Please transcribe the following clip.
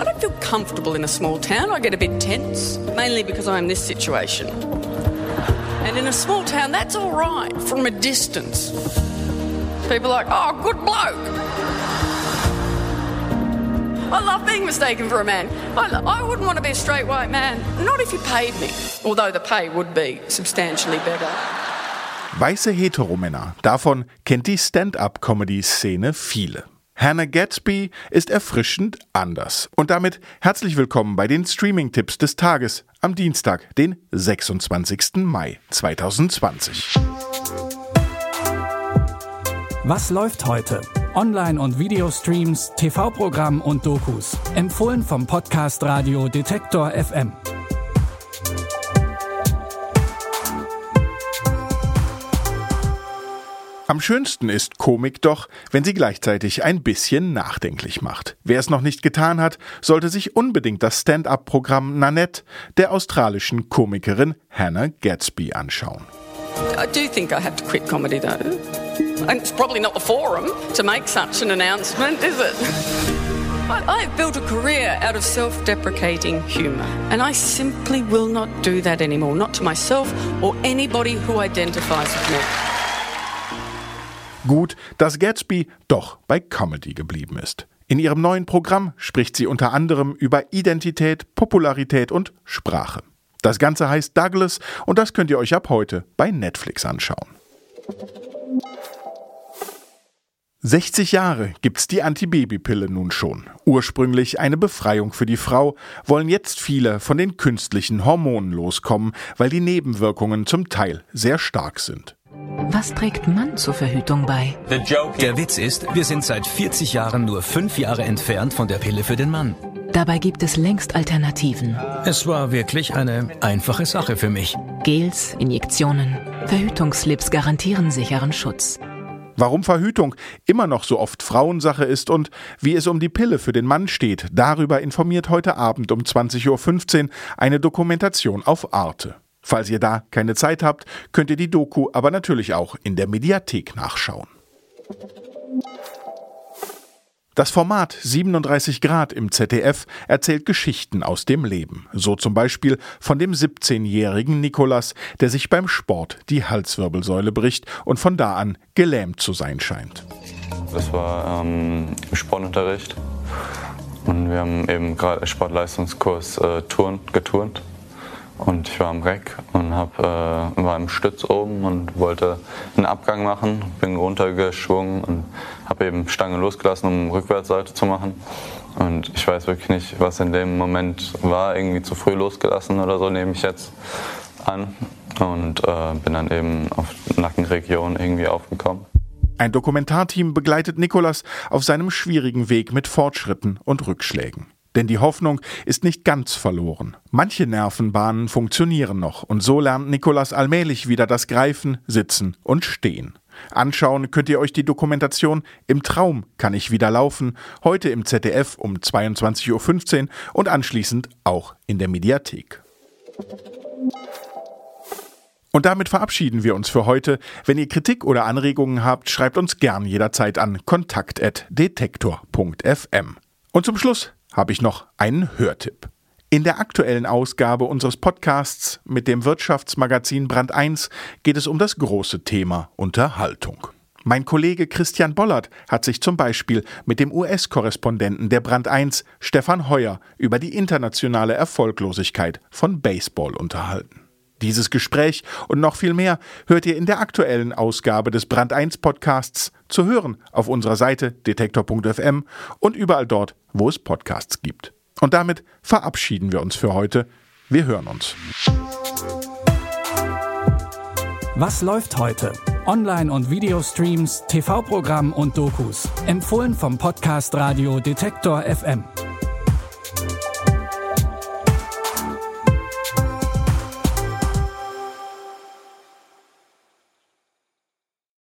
I don't feel comfortable in a small town. I get a bit tense, mainly because I'm this situation. And in a small town, that's all right from a distance. People are like, oh, good bloke. I love being mistaken for a man. I, I wouldn't want to be a straight white man, not if you paid me, although the pay would be substantially better. Weiße Heteromänner, davon kennt die Stand-up-Comedy-Szene viele. Hannah Gatsby ist erfrischend anders. Und damit herzlich willkommen bei den Streaming-Tipps des Tages am Dienstag, den 26. Mai 2020. Was läuft heute? Online- und Videostreams, TV-Programm und Dokus. Empfohlen vom Podcast Radio Detektor FM. Am schönsten ist Komik doch, wenn sie gleichzeitig ein bisschen nachdenklich macht. Wer es noch nicht getan hat, sollte sich unbedingt das Stand-up-Programm Nanette der australischen Komikerin Hannah Gatsby anschauen. I do think I have to quit comedy though. And it's probably not the forum to make such an announcement, is it? I- I've built a career out of self deprecating humour, and I simply will not do that anymore, not to myself or anybody who identifies with me. Gut, dass Gatsby doch bei Comedy geblieben ist. In ihrem neuen Programm spricht sie unter anderem über Identität, Popularität und Sprache. Das Ganze heißt Douglas und das könnt ihr euch ab heute bei Netflix anschauen. 60 Jahre gibt's die Antibabypille nun schon. Ursprünglich eine Befreiung für die Frau, wollen jetzt viele von den künstlichen Hormonen loskommen, weil die Nebenwirkungen zum Teil sehr stark sind. Was trägt Mann zur Verhütung bei? Der Witz ist, wir sind seit 40 Jahren nur fünf Jahre entfernt von der Pille für den Mann. Dabei gibt es längst Alternativen. Es war wirklich eine einfache Sache für mich. Gels, Injektionen, Verhütungsslips garantieren sicheren Schutz. Warum Verhütung immer noch so oft Frauensache ist und wie es um die Pille für den Mann steht, darüber informiert heute Abend um 20.15 Uhr eine Dokumentation auf Arte. Falls ihr da keine Zeit habt, könnt ihr die Doku aber natürlich auch in der Mediathek nachschauen. Das Format 37 Grad im ZDF erzählt Geschichten aus dem Leben. So zum Beispiel von dem 17-jährigen Nikolas, der sich beim Sport die Halswirbelsäule bricht und von da an gelähmt zu sein scheint. Das war ähm, Sportunterricht und wir haben eben gerade Sportleistungskurs äh, Turn, geturnt und ich war am Reck und hab, äh, war im Stütz oben und wollte einen Abgang machen, bin runtergeschwungen und habe eben Stange losgelassen, um Rückwärtsseite zu machen. Und ich weiß wirklich nicht, was in dem Moment war, irgendwie zu früh losgelassen oder so, nehme ich jetzt an. Und äh, bin dann eben auf Nackenregion irgendwie aufgekommen. Ein Dokumentarteam begleitet Nikolas auf seinem schwierigen Weg mit Fortschritten und Rückschlägen. Denn die Hoffnung ist nicht ganz verloren. Manche Nervenbahnen funktionieren noch und so lernt Nikolas allmählich wieder das Greifen, Sitzen und Stehen. Anschauen könnt ihr euch die Dokumentation Im Traum kann ich wieder laufen, heute im ZDF um 22.15 Uhr und anschließend auch in der Mediathek. Und damit verabschieden wir uns für heute. Wenn ihr Kritik oder Anregungen habt, schreibt uns gern jederzeit an kontakt.detektor.fm. Und zum Schluss habe ich noch einen Hörtipp. In der aktuellen Ausgabe unseres Podcasts mit dem Wirtschaftsmagazin Brand 1 geht es um das große Thema Unterhaltung. Mein Kollege Christian Bollert hat sich zum Beispiel mit dem US-Korrespondenten der Brand 1, Stefan Heuer, über die internationale Erfolglosigkeit von Baseball unterhalten. Dieses Gespräch und noch viel mehr hört ihr in der aktuellen Ausgabe des Brand 1 Podcasts zu hören auf unserer Seite detektor.fm und überall dort, wo es Podcasts gibt. Und damit verabschieden wir uns für heute. Wir hören uns. Was läuft heute? Online- und Videostreams, TV-Programm und Dokus. Empfohlen vom Podcast Radio Detektor FM.